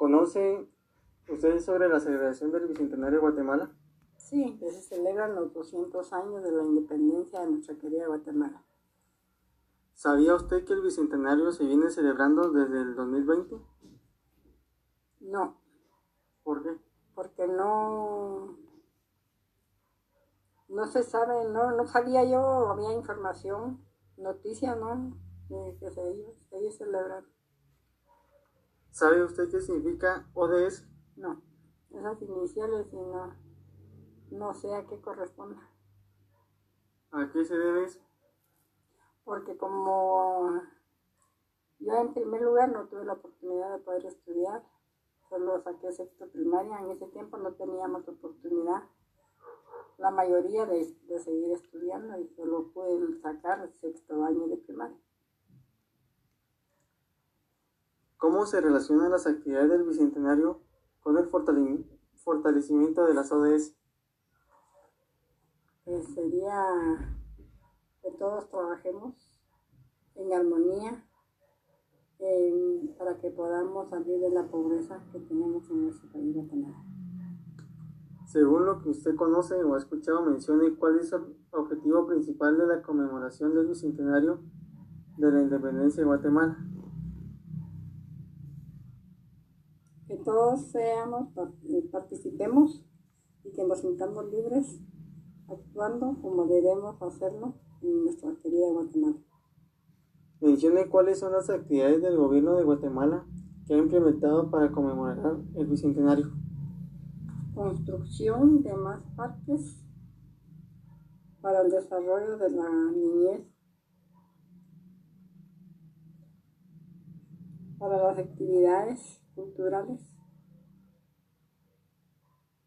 ¿Conoce usted sobre la celebración del Bicentenario de Guatemala? Sí, que se celebran los 200 años de la independencia de nuestra querida Guatemala. ¿Sabía usted que el Bicentenario se viene celebrando desde el 2020? No. ¿Por qué? Porque no, no se sabe, no, no sabía yo, había información, noticias, ¿no? que se iba, celebrar. ¿Sabe usted qué significa ODS? No, esas iniciales y no, no sé a qué corresponde. ¿A qué se debe eso? Porque como yo en primer lugar no tuve la oportunidad de poder estudiar, solo saqué sexto primaria, en ese tiempo no teníamos oportunidad la mayoría de, de seguir estudiando y solo pude sacar sexto año de primaria. ¿Cómo se relacionan las actividades del Bicentenario con el fortalecimiento de las ODS? Pues sería que todos trabajemos en armonía para que podamos salir de la pobreza que tenemos en nuestro país Guatemala. Según lo que usted conoce o ha escuchado, mencione cuál es el objetivo principal de la conmemoración del Bicentenario de la Independencia de Guatemala. Que todos seamos, eh, participemos y que nos sintamos libres actuando como debemos hacerlo en nuestra querida Guatemala. Mencione cuáles son las actividades del gobierno de Guatemala que ha implementado para conmemorar el Bicentenario. Construcción de más parques para el desarrollo de la niñez, para las actividades culturales